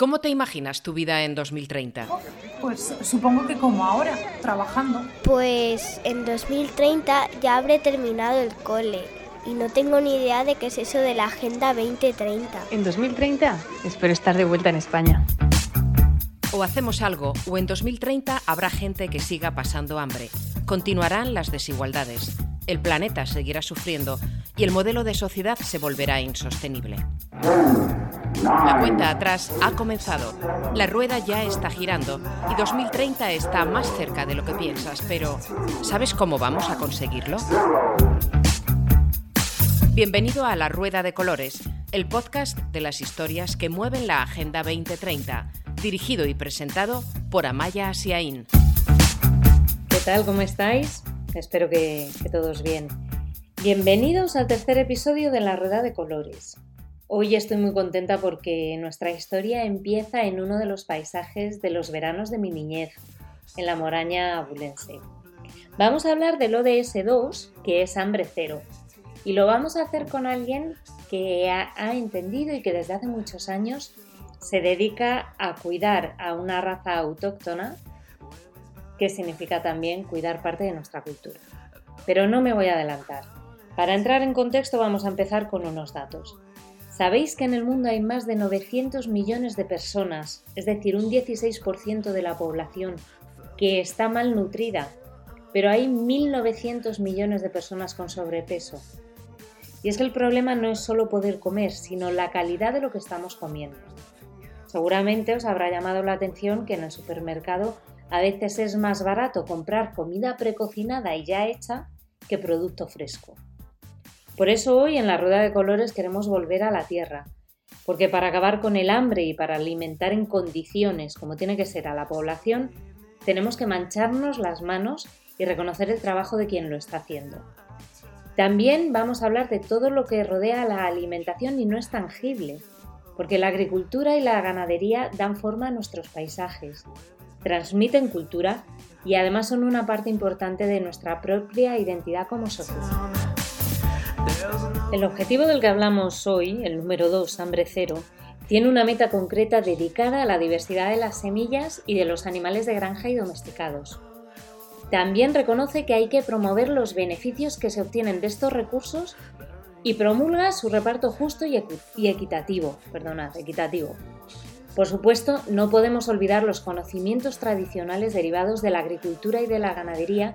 ¿Cómo te imaginas tu vida en 2030? Pues supongo que como ahora, trabajando. Pues en 2030 ya habré terminado el cole y no tengo ni idea de qué es eso de la Agenda 2030. En 2030 espero estar de vuelta en España. O hacemos algo, o en 2030 habrá gente que siga pasando hambre. Continuarán las desigualdades. El planeta seguirá sufriendo y el modelo de sociedad se volverá insostenible. La cuenta atrás ha comenzado. La rueda ya está girando y 2030 está más cerca de lo que piensas, pero ¿sabes cómo vamos a conseguirlo? Bienvenido a La Rueda de Colores, el podcast de las historias que mueven la Agenda 2030, dirigido y presentado por Amaya Asiaín. ¿Qué tal? ¿Cómo estáis? Espero que, que todos bien. Bienvenidos al tercer episodio de La Rueda de Colores. Hoy estoy muy contenta porque nuestra historia empieza en uno de los paisajes de los veranos de mi niñez, en la moraña abulense. Vamos a hablar del ODS 2, que es hambre cero, y lo vamos a hacer con alguien que ha, ha entendido y que desde hace muchos años se dedica a cuidar a una raza autóctona, que significa también cuidar parte de nuestra cultura. Pero no me voy a adelantar. Para entrar en contexto vamos a empezar con unos datos. ¿Sabéis que en el mundo hay más de 900 millones de personas, es decir, un 16% de la población, que está malnutrida, pero hay 1.900 millones de personas con sobrepeso? Y es que el problema no es solo poder comer, sino la calidad de lo que estamos comiendo. Seguramente os habrá llamado la atención que en el supermercado a veces es más barato comprar comida precocinada y ya hecha que producto fresco. Por eso hoy en la Rueda de Colores queremos volver a la tierra, porque para acabar con el hambre y para alimentar en condiciones como tiene que ser a la población, tenemos que mancharnos las manos y reconocer el trabajo de quien lo está haciendo. También vamos a hablar de todo lo que rodea la alimentación y no es tangible, porque la agricultura y la ganadería dan forma a nuestros paisajes, transmiten cultura y además son una parte importante de nuestra propia identidad como sociedad. El objetivo del que hablamos hoy, el número 2, hambre cero, tiene una meta concreta dedicada a la diversidad de las semillas y de los animales de granja y domesticados. También reconoce que hay que promover los beneficios que se obtienen de estos recursos y promulga su reparto justo y, equitativo. Perdonad, equitativo. Por supuesto, no podemos olvidar los conocimientos tradicionales derivados de la agricultura y de la ganadería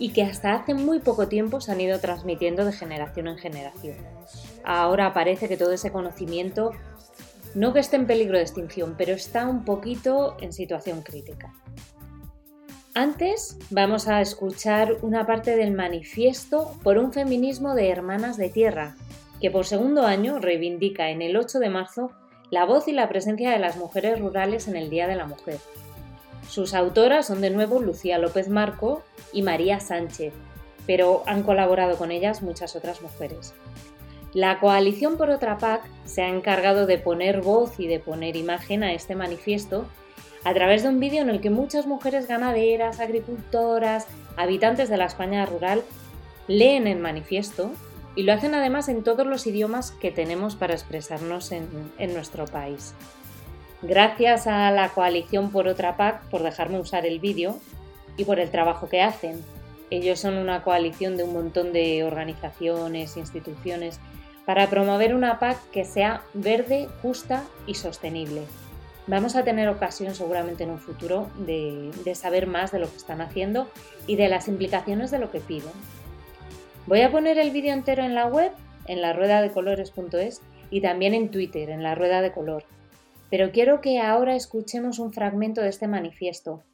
y que hasta hace muy poco tiempo se han ido transmitiendo de generación en generación. Ahora parece que todo ese conocimiento no que esté en peligro de extinción, pero está un poquito en situación crítica. Antes vamos a escuchar una parte del manifiesto por un feminismo de Hermanas de Tierra, que por segundo año reivindica en el 8 de marzo la voz y la presencia de las mujeres rurales en el Día de la Mujer. Sus autoras son de nuevo Lucía López Marco y María Sánchez, pero han colaborado con ellas muchas otras mujeres. La coalición por otra PAC se ha encargado de poner voz y de poner imagen a este manifiesto a través de un vídeo en el que muchas mujeres ganaderas, agricultoras, habitantes de la España rural leen el manifiesto y lo hacen además en todos los idiomas que tenemos para expresarnos en, en nuestro país. Gracias a la coalición por otra PAC por dejarme usar el vídeo y por el trabajo que hacen. Ellos son una coalición de un montón de organizaciones, instituciones, para promover una PAC que sea verde, justa y sostenible. Vamos a tener ocasión seguramente en un futuro de, saber más de lo que están haciendo y de las implicaciones de lo que piden. Voy a poner el vídeo entero en la web, en la rueda de colores.es y también en Twitter, en la rueda de color pero quiero que ahora escuchemos un fragmento de este manifiesto.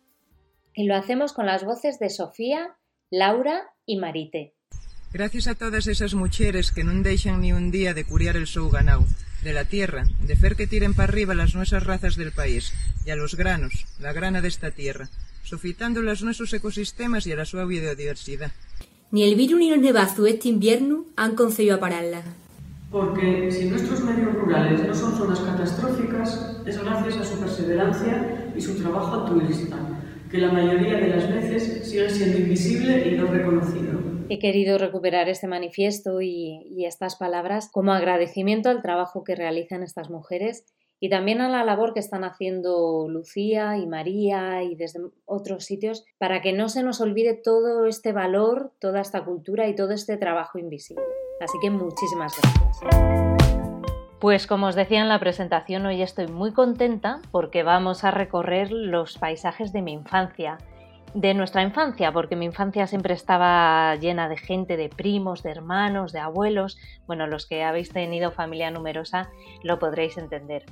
Y lo hacemos con las voces de Sofía, Laura y Marite. Gracias a todas esas mujeres que no dejan ni un día de curiar el seu ganau, de la tierra, de fer que tiren para arriba las nuestras razas del país, y a los granos, la grana de esta tierra, sofitando los nuestros ecosistemas y a la su biodiversidad. Ni el virus ni los nevazos este invierno han conseguido pararla. Porque si nuestros medios rurales no son zonas catastróficas, es gracias a su perseverancia y su trabajo altruista, que la mayoría de las veces sigue siendo invisible y no reconocido. He querido recuperar este manifiesto y, y estas palabras como agradecimiento al trabajo que realizan estas mujeres y también a la labor que están haciendo Lucía y María y desde otros sitios para que no se nos olvide todo este valor, toda esta cultura y todo este trabajo invisible. Así que muchísimas gracias. Pues como os decía en la presentación, hoy estoy muy contenta porque vamos a recorrer los paisajes de mi infancia, de nuestra infancia, porque mi infancia siempre estaba llena de gente, de primos, de hermanos, de abuelos. Bueno, los que habéis tenido familia numerosa lo podréis entender.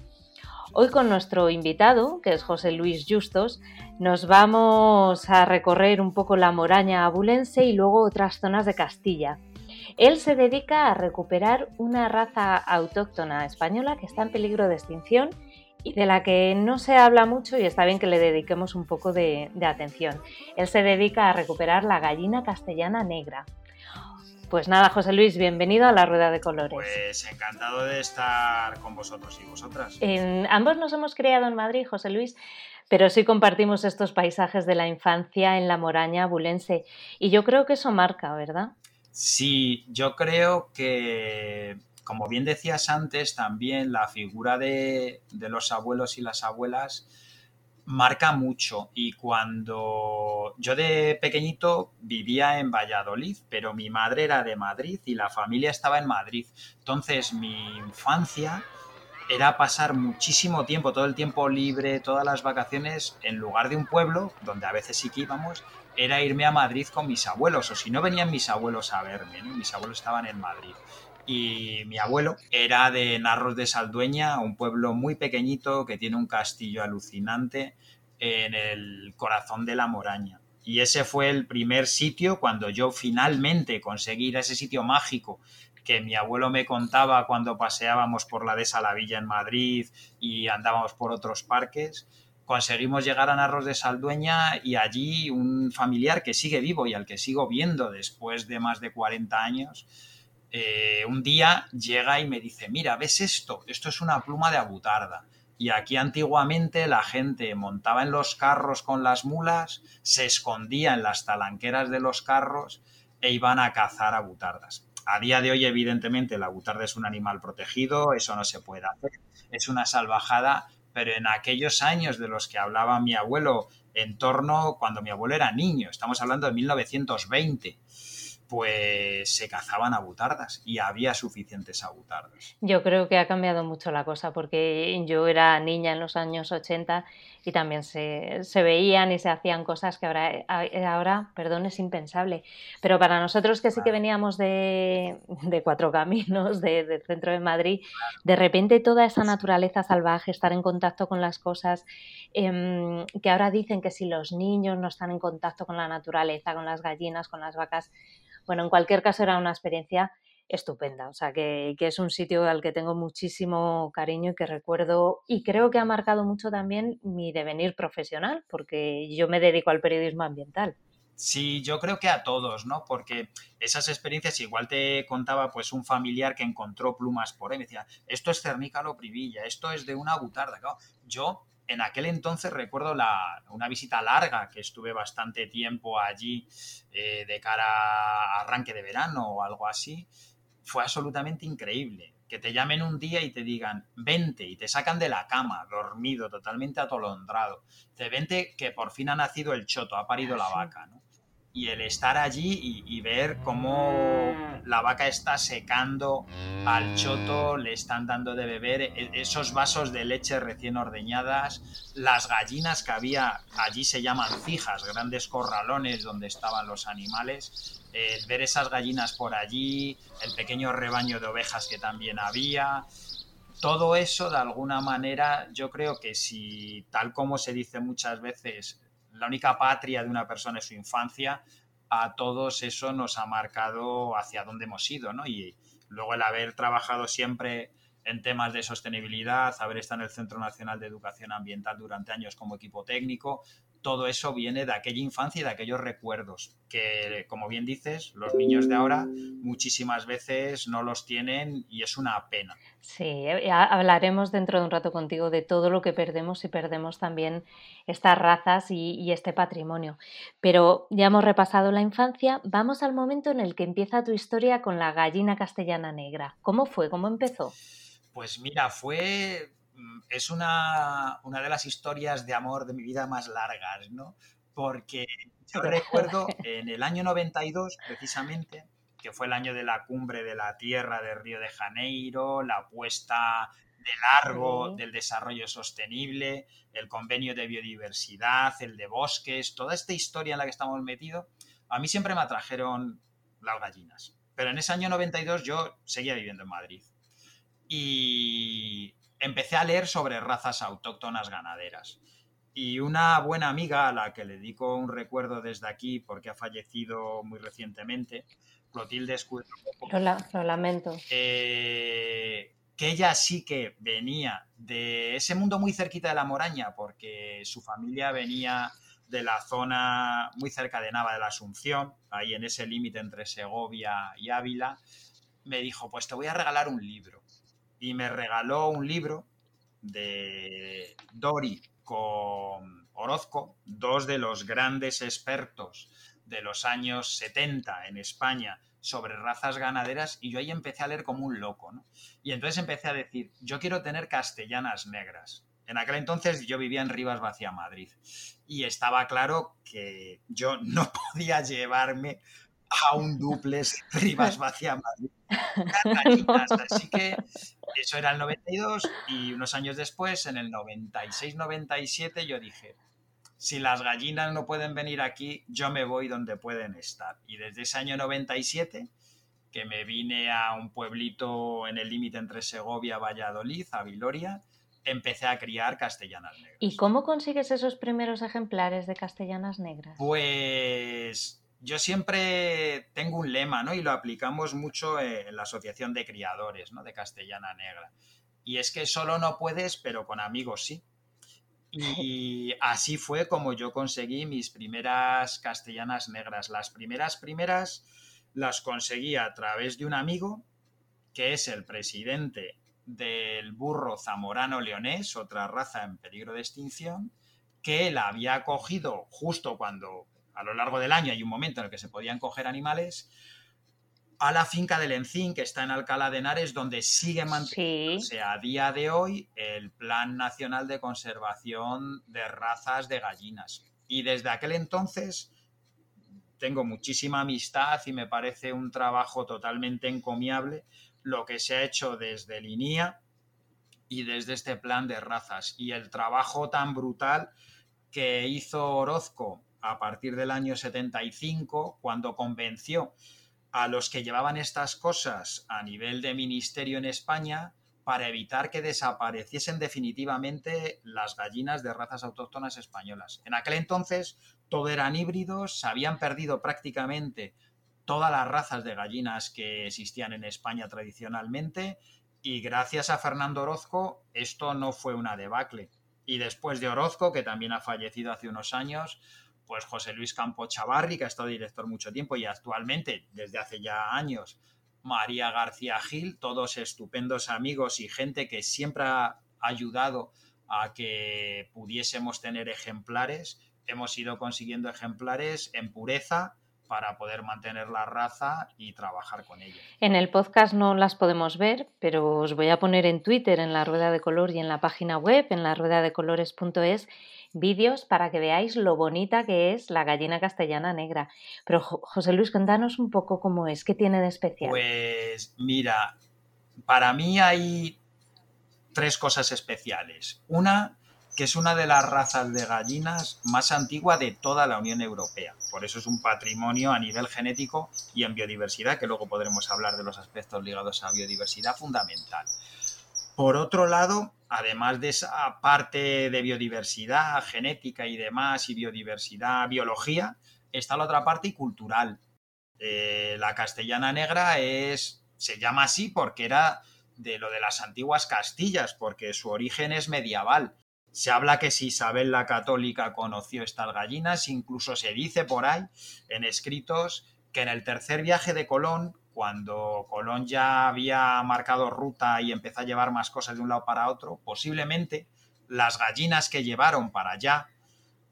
Hoy con nuestro invitado, que es José Luis Justos, nos vamos a recorrer un poco la moraña abulense y luego otras zonas de Castilla. Él se dedica a recuperar una raza autóctona española que está en peligro de extinción y de la que no se habla mucho y está bien que le dediquemos un poco de, atención. Él se dedica a recuperar la gallina castellana negra. Pues nada, José Luis, bienvenido a la Rueda de Colores. Pues encantado de estar con vosotros y vosotras. ambos nos hemos criado en Madrid, José Luis, pero sí compartimos estos paisajes de la infancia en la moraña bulense. Y yo creo que eso marca, ¿verdad? Sí, yo creo que, como bien decías antes, también la figura de, los abuelos y las abuelas marca mucho. Y cuando yo de pequeñito vivía en Valladolid, pero mi madre era de Madrid y la familia estaba en Madrid. Entonces mi infancia era pasar muchísimo tiempo, todo el tiempo libre, todas las vacaciones, en lugar de un pueblo, donde a veces sí que íbamos, era irme a Madrid con mis abuelos, o si no venían mis abuelos a verme, mis abuelos estaban en Madrid. Y mi abuelo era de Narros de Saldueña, un pueblo muy pequeñito que tiene un castillo alucinante en el corazón de la moraña. Y ese fue el primer sitio cuando yo finalmente conseguí ese sitio mágico que mi abuelo me contaba cuando paseábamos por la de Salavilla en Madrid y andábamos por otros parques conseguimos llegar a Narros de Saldueña y allí un familiar que sigue vivo y al que sigo viendo después de más de 40 años, eh, un día llega y me dice, mira, ¿ves esto? Esto es una pluma de abutarda. Y aquí antiguamente la gente montaba en los carros con las mulas, se escondía en las talanqueras de los carros e iban a cazar abutardas. A día de hoy, evidentemente, la abutarda es un animal protegido, eso no se puede hacer, es una salvajada, pero en aquellos años de los que hablaba mi abuelo, en torno cuando mi abuelo era niño, estamos hablando de 1920, pues se cazaban abutardas y había suficientes abutardas. Yo creo que ha cambiado mucho la cosa porque yo era niña en los años 80 y también se, veían y se hacían cosas que ahora, ahora perdón, es impensable. Pero para nosotros que sí que veníamos de, Cuatro Caminos, del centro de Madrid, de repente toda esa naturaleza salvaje, estar en contacto con las cosas, em, que ahora dicen que si los niños no están en contacto con la naturaleza, con las gallinas, con las vacas, bueno, en cualquier caso era una experiencia estupenda, o sea que, es un sitio al que tengo muchísimo cariño y que recuerdo y creo que ha marcado mucho también mi devenir profesional, porque yo me dedico al periodismo ambiental. Sí, yo creo que a todos, ¿no? Porque esas experiencias, igual te contaba pues un familiar que encontró plumas por ahí, me decía, esto es cernícalo privilla, esto es de una butarda. yo en aquel entonces recuerdo una visita larga que estuve bastante tiempo allí eh, de cara a arranque de verano o algo así. Fue absolutamente increíble. Que te llamen un día y te digan, vente, y te sacan de la cama, dormido, totalmente atolondrado. Te vente que por fin ha nacido el choto, ha parido la vaca, ¿no? Y el estar allí y, ver cómo la vaca está secando al choto, le están dando de beber e, esos vasos de leche recién ordeñadas, las gallinas que había, allí se llaman fijas, grandes corralones donde estaban los animales, ver esas gallinas por allí, el pequeño rebaño de ovejas que también había, todo eso de alguna manera yo creo que si tal como se dice muchas veces la única patria de una persona es su infancia, a todos eso nos ha marcado hacia dónde hemos ido, ¿no? Y luego el haber trabajado siempre en temas de sostenibilidad, haber estado en el Centro Nacional de Educación Ambiental durante años como equipo técnico, todo eso viene de aquella infancia y de aquellos recuerdos que, como bien dices, los niños de ahora muchísimas veces no los tienen y es una pena. Sí, eh, hablaremos dentro de un rato contigo de todo lo que perdemos y perdemos también estas razas y, este patrimonio. Pero ya hemos repasado la infancia, vamos al momento en el que empieza tu historia con la gallina castellana negra. ¿Cómo fue? ¿Cómo empezó? Pues mira, fue es una, una de las historias de amor de mi vida más largas, ¿no? Porque yo recuerdo en el año 92, precisamente, que fue el año de la cumbre de la Tierra de Río de Janeiro, la puesta de largo del desarrollo sostenible, el convenio de biodiversidad, el de bosques, toda esta historia en la que estamos metidos, a mí siempre me atrajeron las gallinas. Pero en ese año 92 yo seguía viviendo en Madrid. Y empecé a leer sobre razas autóctonas ganaderas. Y una buena amiga a la que le dedico un recuerdo desde aquí porque ha fallecido muy recientemente, Clotilde Escudero. Lo, lamento. Eh, que ella sí que venía de ese mundo muy cerquita de la Moraña, porque su familia venía de la zona muy cerca de Nava de la Asunción, ahí en ese límite entre Segovia y Ávila, me dijo, pues te voy a regalar un libro. Y me regaló un libro de Dori con Orozco, dos de los grandes expertos de los años 70 en España sobre razas ganaderas y yo ahí empecé a leer como un loco. Y entonces empecé a decir, yo quiero tener castellanas negras. En aquel entonces yo vivía en Rivas Vacía, Madrid, y estaba claro que yo no podía llevarme a un duples Rivas Vacía, Madrid. Así que eso era el 92 y unos años después, en el 96-97, yo dije, si las gallinas no pueden venir aquí, yo me voy donde pueden estar. Y desde ese año 97, que me vine a un pueblito en el límite entre Segovia, Valladolid, a Viloria, empecé a criar castellanas negras. ¿Y cómo consigues esos primeros ejemplares de castellanas negras? Pues yo siempre tengo un lema, ¿no? Y lo aplicamos mucho en la Asociación de Criadores, ¿no? De Castellana Negra. Y es que solo no puedes, pero con amigos sí. Y así fue como yo conseguí mis primeras castellanas negras. Las primeras, primeras las conseguí a través de un amigo que es el presidente del burro zamorano leonés, otra raza en peligro de extinción, que él había cogido justo cuando a lo largo del año hay un momento en el que se podían coger animales, a la finca del Encín, que está en Alcalá de Henares, donde sigue manteniéndose a día de hoy el Plan Nacional de Conservación de Razas de Gallinas. Y desde aquel entonces tengo muchísima amistad y me parece un trabajo totalmente encomiable lo que se ha hecho desde el INIA y desde este plan de razas. Y el trabajo tan brutal que hizo Orozco a partir del año 75, cuando convenció a los que llevaban estas cosas a nivel de ministerio en España para evitar que desapareciesen definitivamente las gallinas de razas autóctonas españolas. En aquel entonces todo eran híbridos, se habían perdido prácticamente todas las razas de gallinas que existían en España tradicionalmente y gracias a Fernando Orozco esto no fue una debacle. Y después de Orozco, que también ha fallecido hace unos años, pues José Luis Campo Chavarri, que ha estado director mucho tiempo y actualmente, desde hace ya años, María García Gil, todos estupendos amigos y gente que siempre ha ayudado a que pudiésemos tener ejemplares. Hemos ido consiguiendo ejemplares en pureza para poder mantener la raza y trabajar con ella. En el podcast no las podemos ver, pero os voy a poner en Twitter, en la rueda de color y en la página web, en la rueda de vídeos para que veáis lo bonita que es la gallina castellana negra. Pero José Luis, cuéntanos un poco cómo es, qué tiene de especial. Pues mira, para mí hay tres cosas especiales. Una, que es una de las razas de gallinas más antigua de toda la Unión Europea. Por eso es un patrimonio a nivel genético y en biodiversidad, que luego podremos hablar de los aspectos ligados a biodiversidad fundamental. Por otro lado, además de esa parte de biodiversidad genética y demás, y biodiversidad, biología, está la otra parte y cultural. Eh, la castellana negra es, se llama así porque era de lo de las antiguas Castillas, porque su origen es medieval. Se habla que si Isabel la Católica conoció estas gallinas, incluso se dice por ahí en escritos que en el tercer viaje de Colón cuando Colón ya había marcado ruta y empezó a llevar más cosas de un lado para otro, posiblemente las gallinas que llevaron para allá,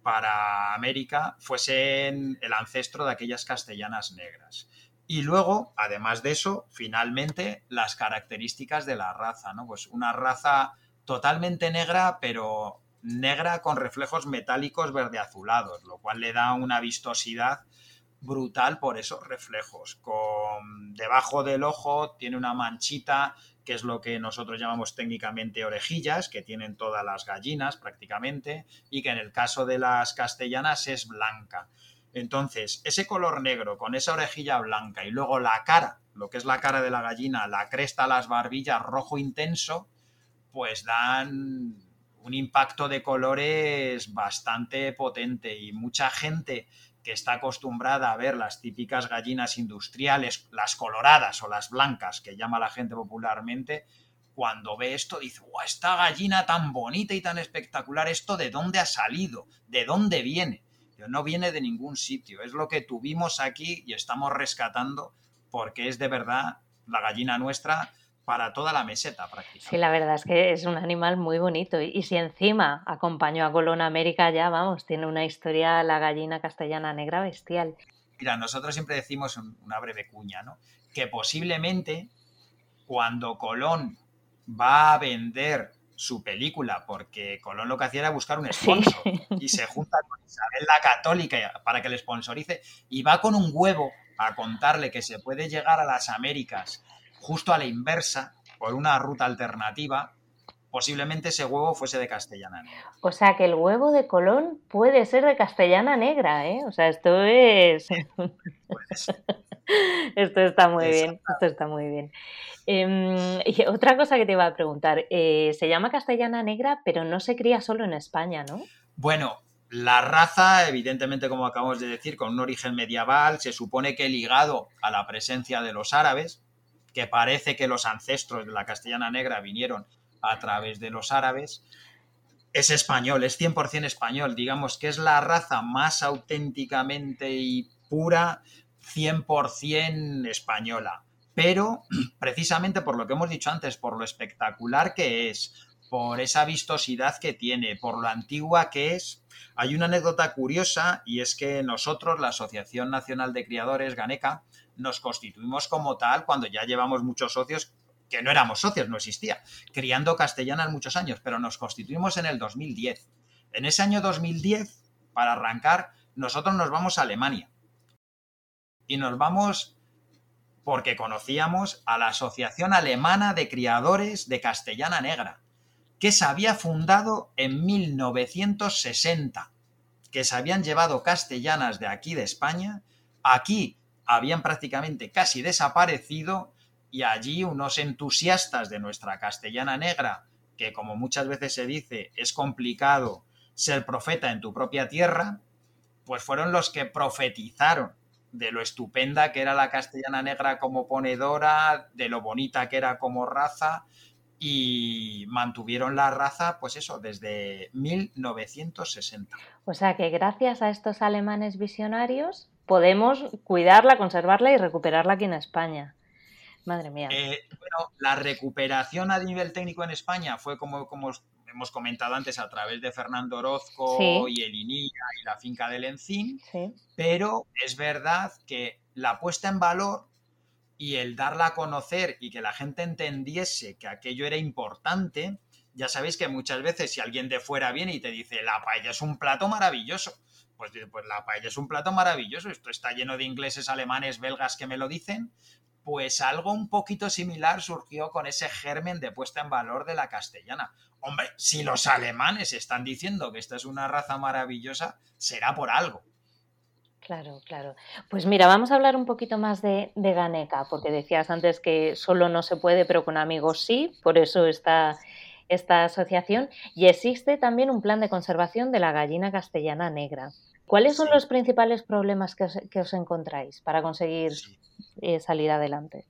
para América, fuesen el ancestro de aquellas castellanas negras. Y luego, además de eso, finalmente, las características de la raza, ¿no? Pues una raza totalmente negra, pero negra con reflejos metálicos verde azulados, lo cual le da una vistosidad brutal por esos reflejos. Con debajo del ojo tiene una manchita que es lo que nosotros llamamos técnicamente orejillas, que tienen todas las gallinas prácticamente, y que en el caso de las castellanas es blanca. Entonces, ese color negro con esa orejilla blanca y luego la cara, lo que es la cara de la gallina, la cresta, las barbillas rojo intenso, pues dan un impacto de colores bastante potente y mucha gente que está acostumbrada a ver las típicas gallinas industriales, las coloradas o las blancas, que llama la gente popularmente, cuando ve esto dice, ¡Wow, esta gallina tan bonita y tan espectacular, ¿esto de dónde ha salido? ¿De dónde viene? No viene de ningún sitio, es lo que tuvimos aquí y estamos rescatando porque es de verdad la gallina nuestra para toda la meseta prácticamente. Sí, la verdad es que es un animal muy bonito. Y, si encima acompañó a Colón América, ya vamos, tiene una historia la gallina castellana negra bestial. Mira, nosotros siempre decimos una breve cuña, ¿no? Que posiblemente cuando Colón va a vender su película, porque Colón lo que hacía era buscar un sponsor y se junta con Isabel la Católica para que le sponsorice y va con un huevo a contarle que se puede llegar a las Américas justo a la inversa, por una ruta alternativa, posiblemente ese huevo fuese de castellana negra. O sea que el huevo de Colón puede ser de castellana negra, ¿eh? O sea, esto es... esto está muy bien, esto está muy bien. Em, y otra cosa que te iba a preguntar, eh, se llama castellana negra, pero no se cría solo en España, ¿no? Bueno, la raza, evidentemente, como acabamos de decir, con un origen medieval, se supone que ligado a la presencia de los árabes, que parece que los ancestros de la castellana negra vinieron a través de los árabes, es español, es 100% español, digamos que es la raza más auténticamente y pura 100% española. Pero precisamente por lo que hemos dicho antes, por lo espectacular que es, por esa vistosidad que tiene, por lo antigua que es, hay una anécdota curiosa y es que nosotros, la Asociación Nacional de Criadores, Ganeca, nos constituimos como tal cuando ya llevamos muchos socios que no éramos socios, no existía, criando castellanas muchos años, pero nos constituimos en el 2010. En ese año 2010, para arrancar, nosotros nos vamos a Alemania. Y nos vamos porque conocíamos a la Asociación Alemana de Criadores de Castellana Negra, que se había fundado en 1960, que se habían llevado castellanas de aquí de España, aquí habían prácticamente casi desaparecido y allí unos entusiastas de nuestra castellana negra, que como muchas veces se dice es complicado ser profeta en tu propia tierra, pues fueron los que profetizaron de lo estupenda que era la castellana negra como ponedora, de lo bonita que era como raza y mantuvieron la raza, pues eso, desde 1960. O sea que gracias a estos alemanes visionarios podemos cuidarla, conservarla y recuperarla aquí en España. Madre mía. Eh, bueno, la recuperación a nivel técnico en España fue como, como hemos comentado antes a través de Fernando Orozco y el y la finca del Encín, pero es verdad que la puesta en valor y el darla a conocer y que la gente entendiese que aquello era importante, ya sabéis que muchas veces si alguien de fuera viene y te dice la paella es un plato maravilloso, pues, pues la paella es un plato maravilloso, esto está lleno de ingleses, alemanes, belgas que me lo dicen, pues algo un poquito similar surgió con ese germen de puesta en valor de la castellana. Hombre, si los alemanes están diciendo que esta es una raza maravillosa, será por algo. Claro, claro. Pues mira, vamos a hablar un poquito más de, de, Ganeca, porque decías antes que solo no se puede, pero con amigos sí, por eso está esta asociación. Y existe también un plan de conservación de la gallina castellana negra. ¿Cuáles son los principales problemas que os, encontráis para conseguir eh, salir adelante?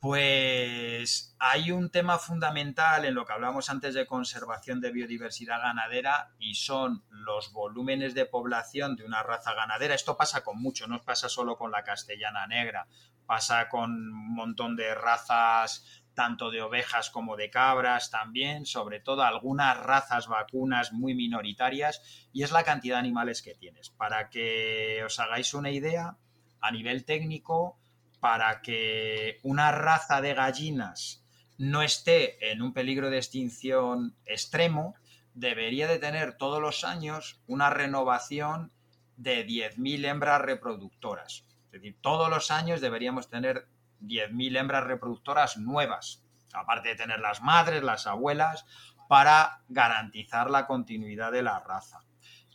Pues hay un tema fundamental en lo que hablamos antes de conservación de biodiversidad ganadera y son los volúmenes de población de una raza ganadera. Esto pasa con mucho, no pasa solo con la castellana negra, pasa con un montón de razas tanto de ovejas como de cabras también, sobre todo algunas razas vacunas muy minoritarias, y es la cantidad de animales que tienes. Para que os hagáis una idea, a nivel técnico, para que una raza de gallinas no esté en un peligro de extinción extremo, debería de tener todos los años una renovación de 10.000 hembras reproductoras. Es decir, todos los años deberíamos tener 10.000 hembras reproductoras nuevas, aparte de tener las madres, las abuelas, para garantizar la continuidad de la raza.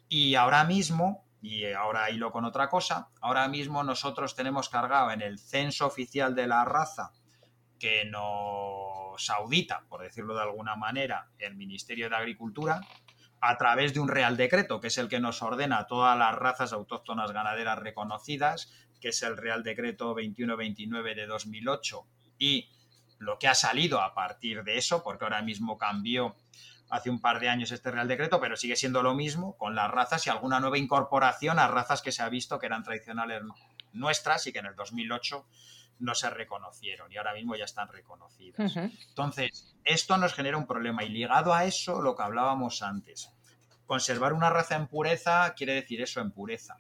Y ahora mismo, y ahora hilo con otra cosa, ahora mismo nosotros tenemos cargado en el censo oficial de la raza que nos audita, por decirlo de alguna manera, el Ministerio de Agricultura, a través de un Real Decreto, que es el que nos ordena todas las razas autóctonas ganaderas reconocidas, que es el Real Decreto 2129 de 2008, y lo que ha salido a partir de eso, porque ahora mismo cambió hace un par de años este Real Decreto, pero sigue siendo lo mismo con las razas y alguna nueva incorporación a razas que se ha visto que eran tradicionales nuestras y que en el 2008 no se reconocieron y ahora mismo ya están reconocidas. Entonces, esto nos genera un problema y ligado a eso, lo que hablábamos antes. Conservar una raza en pureza quiere decir eso, en pureza.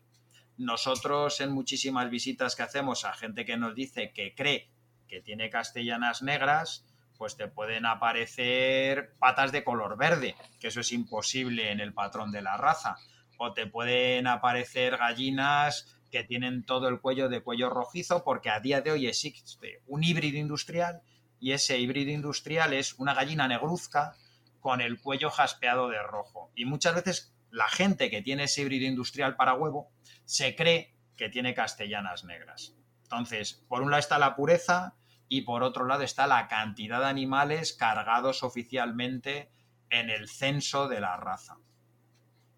Nosotros en muchísimas visitas que hacemos a gente que nos dice que cree que tiene castellanas negras, pues te pueden aparecer patas de color verde, que eso es imposible en el patrón de la raza. O te pueden aparecer gallinas que tienen todo el cuello de cuello rojizo, porque a día de hoy existe un híbrido industrial y ese híbrido industrial es una gallina negruzca con el cuello jaspeado de rojo. Y muchas veces la gente que tiene ese híbrido industrial para huevo se cree que tiene castellanas negras. Entonces, por un lado está la pureza y por otro lado está la cantidad de animales cargados oficialmente en el censo de la raza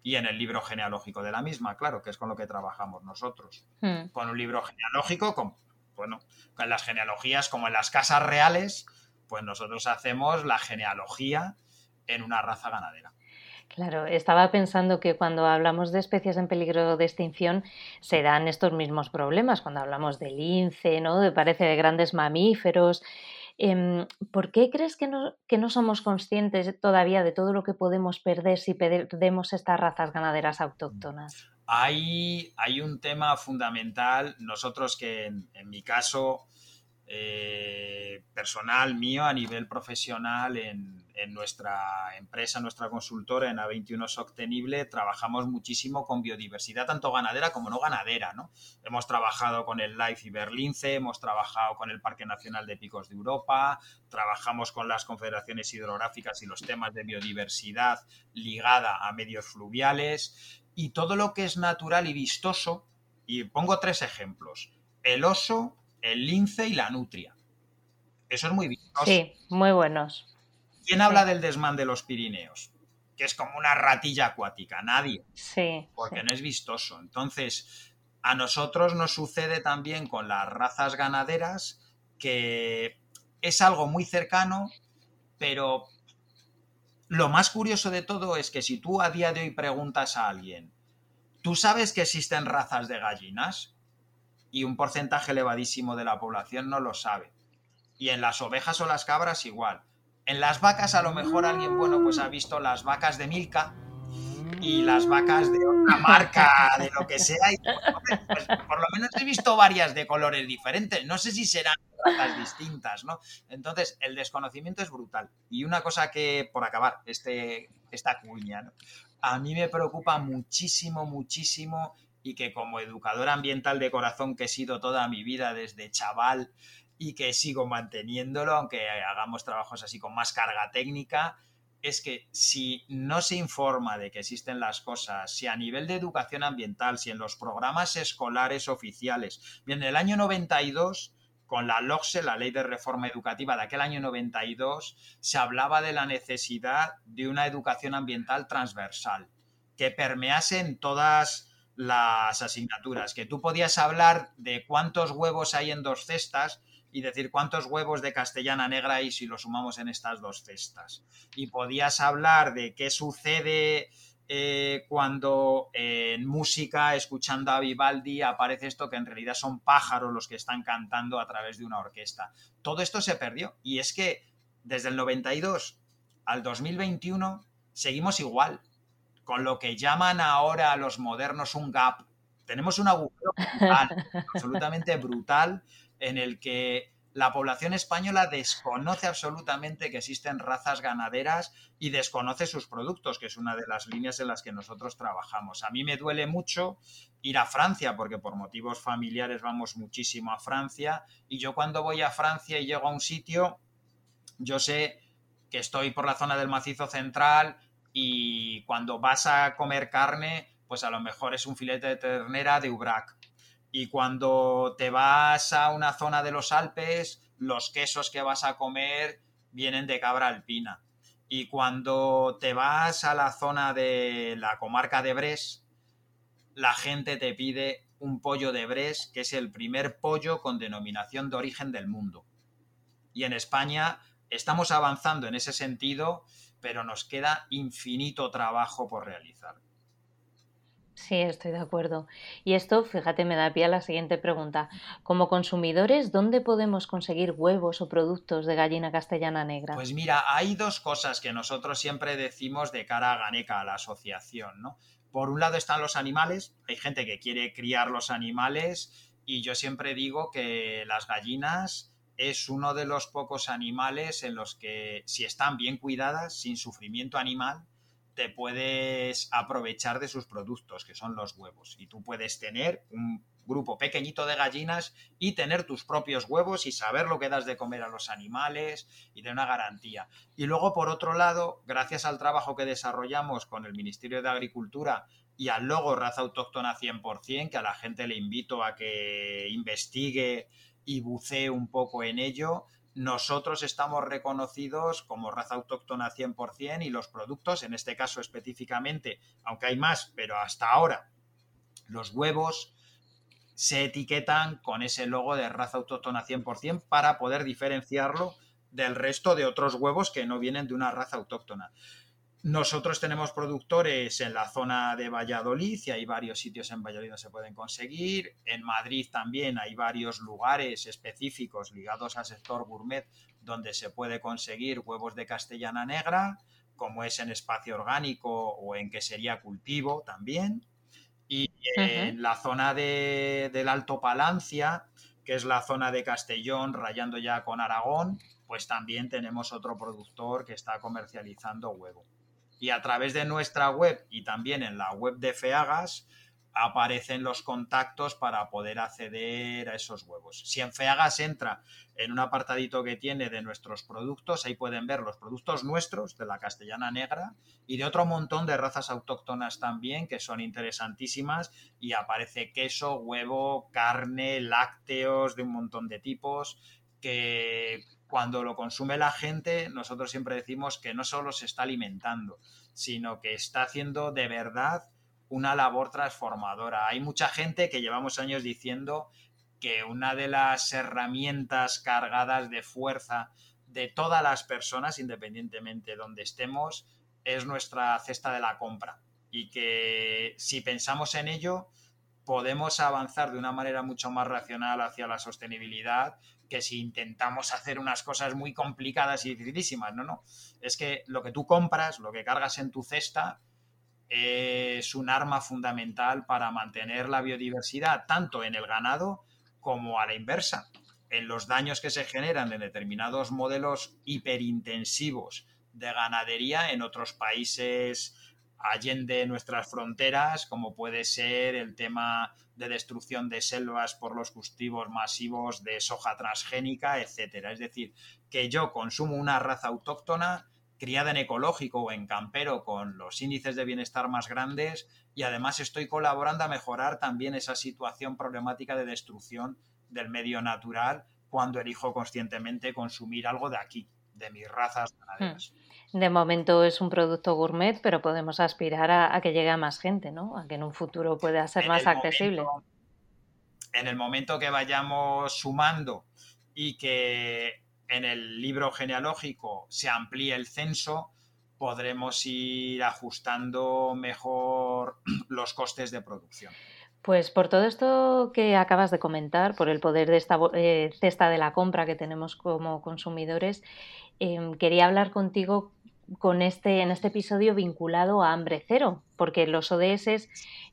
y en el libro genealógico de la misma, claro, que es con lo que trabajamos nosotros. Hmm. Con un libro genealógico, con, bueno, con las genealogías como en las casas reales, pues nosotros hacemos la genealogía en una raza ganadera. Claro, estaba pensando que cuando hablamos de especies en peligro de extinción se dan estos mismos problemas, cuando hablamos del lince, ¿no? De, parece de grandes mamíferos, Em, ¿Por qué crees que no, que no somos conscientes todavía de todo lo que podemos perder si perdemos estas razas ganaderas autóctonas? Hay, hay un tema fundamental, nosotros que en, mi caso eh, personal mío, a nivel profesional, en, nuestra empresa, nuestra consultora en A21 Sostenible, trabajamos muchísimo con biodiversidad, tanto ganadera como no ganadera. ¿no? Hemos trabajado con el Life y Berlince, hemos trabajado con el Parque Nacional de Picos de Europa, trabajamos con las confederaciones hidrográficas y los temas de biodiversidad ligada a medios fluviales y todo lo que es natural y vistoso. Y pongo tres ejemplos. El oso, el lince y la nutria. Eso es muy vistoso. Sí, muy buenos. ¿Quién habla del desmán de los Pirineos? Que es como una ratilla acuática, nadie. Sí. Porque no es vistoso. Entonces, a nosotros nos sucede también con las razas ganaderas que es algo muy cercano, pero lo más curioso de todo es que si tú a día de hoy preguntas a alguien, ¿tú sabes que existen razas de gallinas? Y un porcentaje elevadísimo de la población no lo sabe. Y en las ovejas o las cabras igual. En las vacas a lo mejor alguien, bueno, pues ha visto las vacas de Milka y las vacas de otra marca, de lo que sea, y pues, por lo menos he visto varias de colores diferentes. No sé si serán razas distintas, ¿no? Entonces, el desconocimiento es brutal. Y una cosa que, por acabar, este, esta cuña, ¿no? a mí me preocupa muchísimo, muchísimo, y que como educador ambiental de corazón que he sido toda mi vida desde chaval, y que sigo manteniéndolo, aunque hagamos trabajos así con más carga técnica, es que si no se informa de que existen las cosas, si a nivel de educación ambiental, si en los programas escolares oficiales, bien, en el año 92, con la LOGSE, la Ley de Reforma Educativa de aquel año 92, se hablaba de la necesidad de una educación ambiental transversal, que permease en todas las asignaturas, que tú podías hablar de cuántos huevos hay en dos cestas, y decir cuántos huevos de castellana negra hay si lo sumamos en estas dos cestas. Y podías hablar de qué sucede eh, cuando en música, escuchando a Vivaldi, aparece esto que en realidad son pájaros los que están cantando a través de una orquesta. Todo esto se perdió. Y es que desde el 92 al 2021 seguimos igual, con lo que llaman ahora a los modernos un gap. Tenemos un agujero absolutamente brutal en el que la población española desconoce absolutamente que existen razas ganaderas y desconoce sus productos, que es una de las líneas en las que nosotros trabajamos. A mí me duele mucho ir a Francia, porque por motivos familiares vamos muchísimo a Francia, y yo cuando voy a Francia y llego a un sitio, yo sé que estoy por la zona del macizo central y cuando vas a comer carne, pues a lo mejor es un filete de ternera de Ubrac y cuando te vas a una zona de los Alpes, los quesos que vas a comer vienen de cabra alpina. Y cuando te vas a la zona de la comarca de Bres, la gente te pide un pollo de Bres, que es el primer pollo con denominación de origen del mundo. Y en España estamos avanzando en ese sentido, pero nos queda infinito trabajo por realizar. Sí, estoy de acuerdo. Y esto, fíjate, me da pie a la siguiente pregunta. Como consumidores, ¿dónde podemos conseguir huevos o productos de gallina castellana negra? Pues mira, hay dos cosas que nosotros siempre decimos de cara a Ganeca, a la asociación, ¿no? Por un lado están los animales, hay gente que quiere criar los animales y yo siempre digo que las gallinas es uno de los pocos animales en los que si están bien cuidadas, sin sufrimiento animal, te puedes aprovechar de sus productos, que son los huevos. Y tú puedes tener un grupo pequeñito de gallinas y tener tus propios huevos y saber lo que das de comer a los animales y de una garantía. Y luego, por otro lado, gracias al trabajo que desarrollamos con el Ministerio de Agricultura y al logo raza autóctona 100%, que a la gente le invito a que investigue y bucee un poco en ello, nosotros estamos reconocidos como raza autóctona 100% y los productos, en este caso específicamente, aunque hay más, pero hasta ahora, los huevos se etiquetan con ese logo de raza autóctona 100% para poder diferenciarlo del resto de otros huevos que no vienen de una raza autóctona. Nosotros tenemos productores en la zona de Valladolid y hay varios sitios en Valladolid donde se pueden conseguir. En Madrid también hay varios lugares específicos ligados al sector gourmet donde se puede conseguir huevos de castellana negra, como es en espacio orgánico o en que sería cultivo también. Y en la zona de, del Alto Palancia, que es la zona de Castellón, rayando ya con Aragón, pues también tenemos otro productor que está comercializando huevo y a través de nuestra web y también en la web de Feagas aparecen los contactos para poder acceder a esos huevos. Si en Feagas entra en un apartadito que tiene de nuestros productos, ahí pueden ver los productos nuestros de la castellana negra y de otro montón de razas autóctonas también que son interesantísimas y aparece queso, huevo, carne, lácteos de un montón de tipos que cuando lo consume la gente, nosotros siempre decimos que no solo se está alimentando, sino que está haciendo de verdad una labor transformadora. Hay mucha gente que llevamos años diciendo que una de las herramientas cargadas de fuerza de todas las personas, independientemente de donde estemos, es nuestra cesta de la compra. Y que si pensamos en ello, podemos avanzar de una manera mucho más racional hacia la sostenibilidad que si intentamos hacer unas cosas muy complicadas y dificilísimas. No, no. Es que lo que tú compras, lo que cargas en tu cesta, es un arma fundamental para mantener la biodiversidad, tanto en el ganado como a la inversa. En los daños que se generan de determinados modelos hiperintensivos de ganadería en otros países allende nuestras fronteras, como puede ser el tema de destrucción de selvas por los cultivos masivos de soja transgénica, etcétera. Es decir, que yo consumo una raza autóctona criada en ecológico o en campero con los índices de bienestar más grandes y además estoy colaborando a mejorar también esa situación problemática de destrucción del medio natural cuando elijo conscientemente consumir algo de aquí, de mis razas ganaderas. Hmm. De momento es un producto gourmet, pero podemos aspirar a, que llegue a más gente, ¿no? A que en un futuro pueda ser más accesible. en el momento que vayamos sumando y que en el libro genealógico se amplíe el censo, podremos ir ajustando mejor los costes de producción. Pues por todo esto que acabas de comentar, por el poder de esta eh, cesta de la compra que tenemos como consumidores, em, quería hablar contigo con este, en este episodio vinculado a hambre cero, porque los ODS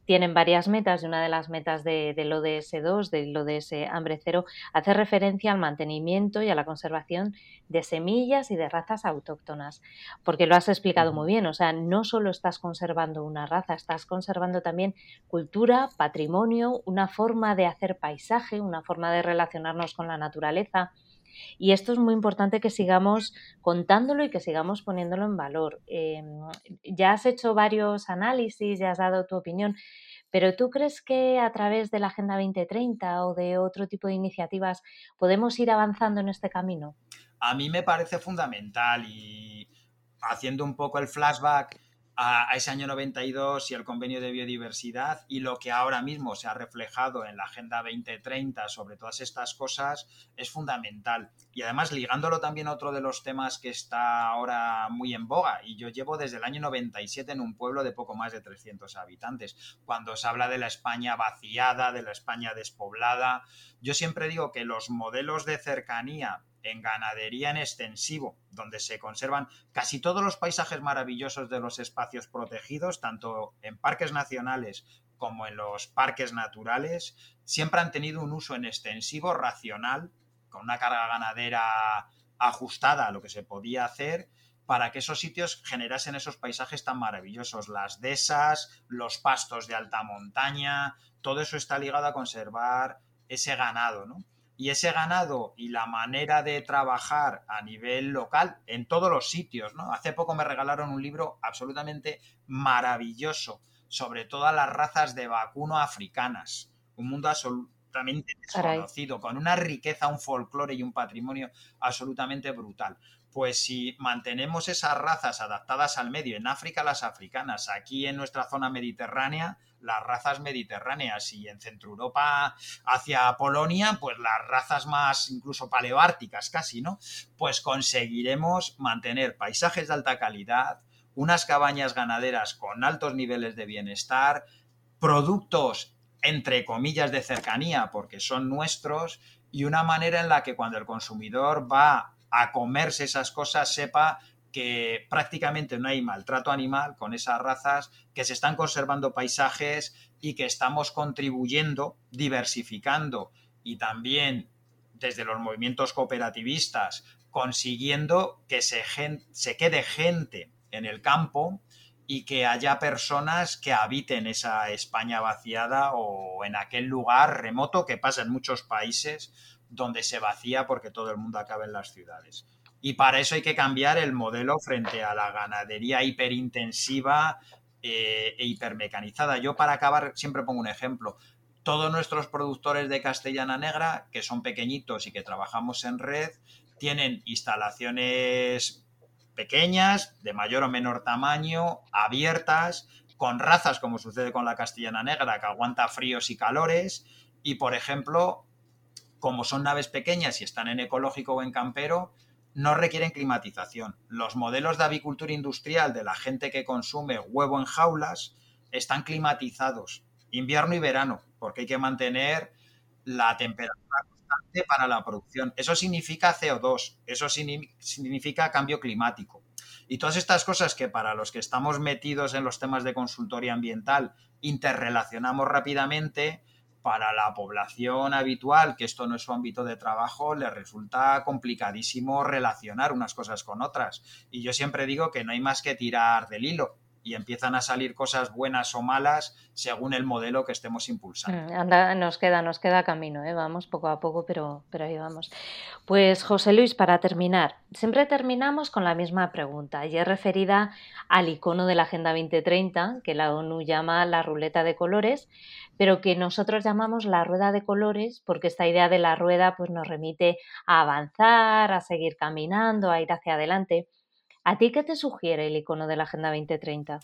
tienen varias metas y una de las metas del ODS 2, del ODS hambre cero, hace referencia al mantenimiento y a la conservación de semillas y de razas autóctonas, porque lo has explicado muy bien, o sea, no solo estás conservando una raza, estás conservando también cultura, patrimonio, una forma de hacer paisaje, una forma de relacionarnos con la naturaleza. Y esto es muy importante que sigamos contándolo y que sigamos poniéndolo en valor. Em, ya has hecho varios análisis, ya has dado tu opinión, pero ¿tú crees que a través de la Agenda 2030 o de otro tipo de iniciativas podemos ir avanzando en este camino? A mí me parece fundamental y haciendo un poco el flashback a, ese año 92 y el convenio de biodiversidad y lo que ahora mismo se ha reflejado en la Agenda 2030 sobre todas estas cosas es fundamental. Y además ligándolo también a otro de los temas que está ahora muy en boga y yo llevo desde el año 97 en un pueblo de poco más de 300 habitantes. Cuando se habla de la España vaciada, de la España despoblada, yo siempre digo que los modelos de cercanía en ganadería en extensivo, donde se conservan casi todos los paisajes maravillosos de los espacios protegidos, tanto en parques nacionales como en los parques naturales, siempre han tenido un uso en extensivo racional, con una carga ganadera ajustada a lo que se podía hacer para que esos sitios generasen esos paisajes tan maravillosos, las dehesas, los pastos de alta montaña, todo eso está ligado a conservar ese ganado, ¿no? Y ese ganado y la manera de trabajar a nivel local en todos los sitios, ¿no? Hace poco me regalaron un libro absolutamente maravilloso sobre todas las razas de vacuno africanas, un mundo absolutamente desconocido, con una riqueza, un folclore y un patrimonio absolutamente brutal. Pues si mantenemos esas razas adaptadas al medio, en África las africanas, aquí en nuestra zona mediterránea las razas mediterráneas y en Centro Europa hacia Polonia, pues las razas más incluso paleoárticas casi, ¿no? Pues conseguiremos mantener paisajes de alta calidad, unas cabañas ganaderas con altos niveles de bienestar, productos entre comillas de cercanía porque son nuestros y una manera en la que cuando el consumidor va a comerse esas cosas sepa que prácticamente no hay maltrato animal con esas razas, que se están conservando paisajes y que estamos contribuyendo, diversificando y también desde los movimientos cooperativistas consiguiendo que se, se quede gente en el campo y que haya personas que habiten esa España vaciada o en aquel lugar remoto que pasa en muchos países donde se vacía porque todo el mundo acaba en las ciudades. Y para eso hay que cambiar el modelo frente a la ganadería hiperintensiva eh, e hipermecanizada. Yo para acabar siempre pongo un ejemplo. Todos nuestros productores de Castellana Negra, que son pequeñitos y que trabajamos en red, tienen instalaciones pequeñas, de mayor o menor tamaño, abiertas, con razas como sucede con la castellana negra, que aguanta fríos y calores. Y, por ejemplo, como son naves pequeñas y están en ecológico o en campero, no requieren climatización. Los modelos de avicultura industrial de la gente que consume huevo en jaulas están climatizados, invierno y verano, porque hay que mantener la temperatura constante para la producción. Eso significa CO2, eso significa cambio climático. Y todas estas cosas que para los que estamos metidos en los temas de consultoría ambiental interrelacionamos rápidamente, para la población habitual, que esto no es su ámbito de trabajo, le resulta complicadísimo relacionar unas cosas con otras. Y yo siempre digo que no hay más que tirar del hilo y empiezan a salir cosas buenas o malas según el modelo que estemos impulsando. Mm, nos queda, nos queda camino, ¿eh? vamos poco a poco, pero, pero ahí vamos. Pues José Luis, para terminar, siempre terminamos con la misma pregunta y es referida al icono de la Agenda 2030, que la ONU llama la ruleta de colores, pero que nosotros llamamos la rueda de colores porque esta idea de la rueda pues, nos remite a avanzar, a seguir caminando, a ir hacia adelante. ¿A ti qué te sugiere el icono de la Agenda 2030?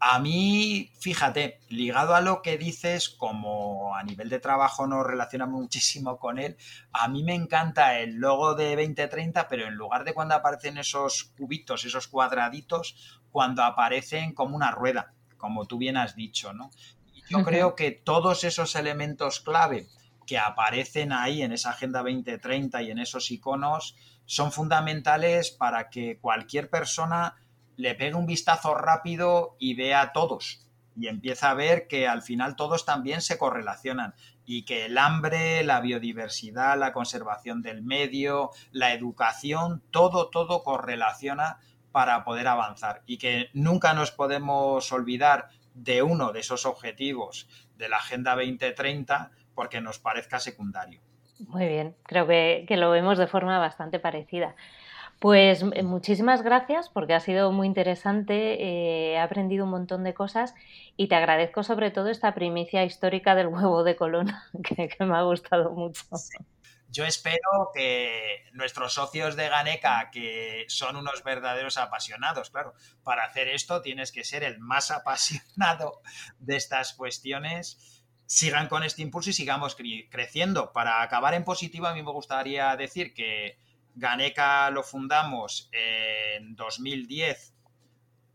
A mí, fíjate, ligado a lo que dices, como a nivel de trabajo nos relacionamos muchísimo con él, a mí me encanta el logo de 2030, pero en lugar de cuando aparecen esos cubitos, esos cuadraditos, cuando aparecen como una rueda, como tú bien has dicho, ¿no? Yo creo que todos esos elementos clave que aparecen ahí en esa Agenda 2030 y en esos iconos son fundamentales para que cualquier persona le pegue un vistazo rápido y vea a todos y empieza a ver que al final todos también se correlacionan y que el hambre, la biodiversidad, la conservación del medio, la educación, todo, todo correlaciona para poder avanzar y que nunca nos podemos olvidar de uno de esos objetivos de la Agenda 2030 porque nos parezca secundario. Muy bien, creo que, que lo vemos de forma bastante parecida. Pues eh, muchísimas gracias porque ha sido muy interesante, eh, he aprendido un montón de cosas y te agradezco sobre todo esta primicia histórica del huevo de Colón que, me ha gustado mucho. Yo espero que nuestros socios de Ganeca, que son unos verdaderos apasionados, claro, para hacer esto tienes que ser el más apasionado de estas cuestiones, sigan con este impulso y sigamos creciendo. Para acabar en positivo, a mí me gustaría decir que Ganeca lo fundamos en 2010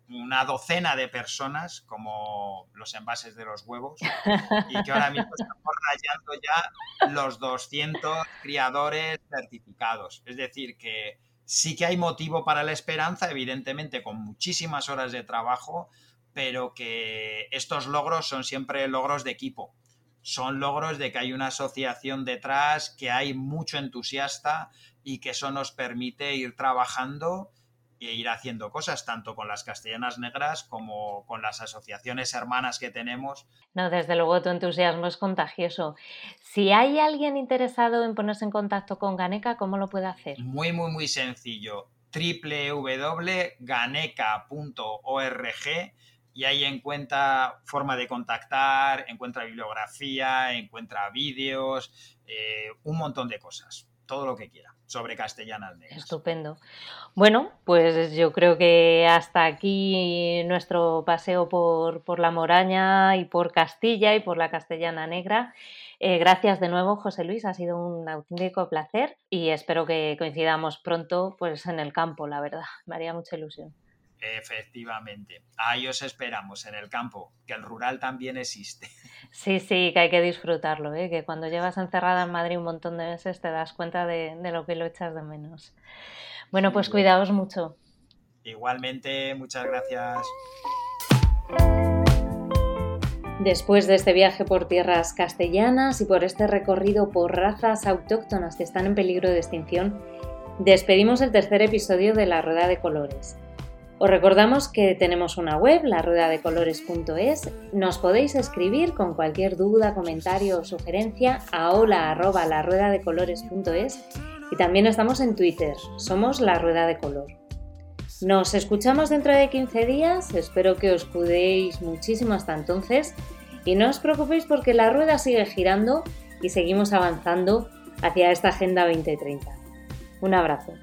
una docena de personas, como los envases de los huevos, y que ahora mismo estamos rayando ya los 200 criadores certificados. Es decir, que sí que hay motivo para la esperanza, evidentemente con muchísimas horas de trabajo, pero que estos logros son siempre logros de equipo. Son logros de que hay una asociación detrás, que hay mucho entusiasta y que eso nos permite ir trabajando e ir haciendo cosas, tanto con las castellanas negras como con las asociaciones hermanas que tenemos. No, desde luego tu entusiasmo es contagioso. Si hay alguien interesado en ponerse en contacto con Ganeca, ¿cómo lo puede hacer? Muy, muy, muy sencillo. www.ganeca.org y ahí encuentra forma de contactar, encuentra bibliografía, encuentra vídeos, eh, un montón de cosas, todo lo que quiera sobre Castellanas Negras. Estupendo. Bueno, pues yo creo que hasta aquí nuestro paseo por, por la Moraña y por Castilla y por la Castellana Negra. Eh, gracias de nuevo, José Luis, ha sido un auténtico placer y espero que coincidamos pronto pues, en el campo, la verdad. Me haría mucha ilusión. Efectivamente. Ahí os esperamos en el campo, que el rural también existe. Sí, sí, que hay que disfrutarlo, ¿eh? que cuando llevas encerrada en Madrid un montón de veces te das cuenta de, lo que lo echas de menos. Bueno, pues cuidaos mucho. Igualmente, muchas gracias. Después de este viaje por tierras castellanas y por este recorrido por razas autóctonas que están en peligro de extinción, despedimos el tercer episodio de La Rueda de Colores. Os recordamos que tenemos una web, laruedadecolores.es. Nos podéis escribir con cualquier duda, comentario o sugerencia a hola@laruedadecolores.es y también estamos en Twitter. Somos La Rueda de Color. Nos escuchamos dentro de 15 días. Espero que os cuidéis muchísimo hasta entonces y no os preocupéis porque la rueda sigue girando y seguimos avanzando hacia esta Agenda 2030. Un abrazo.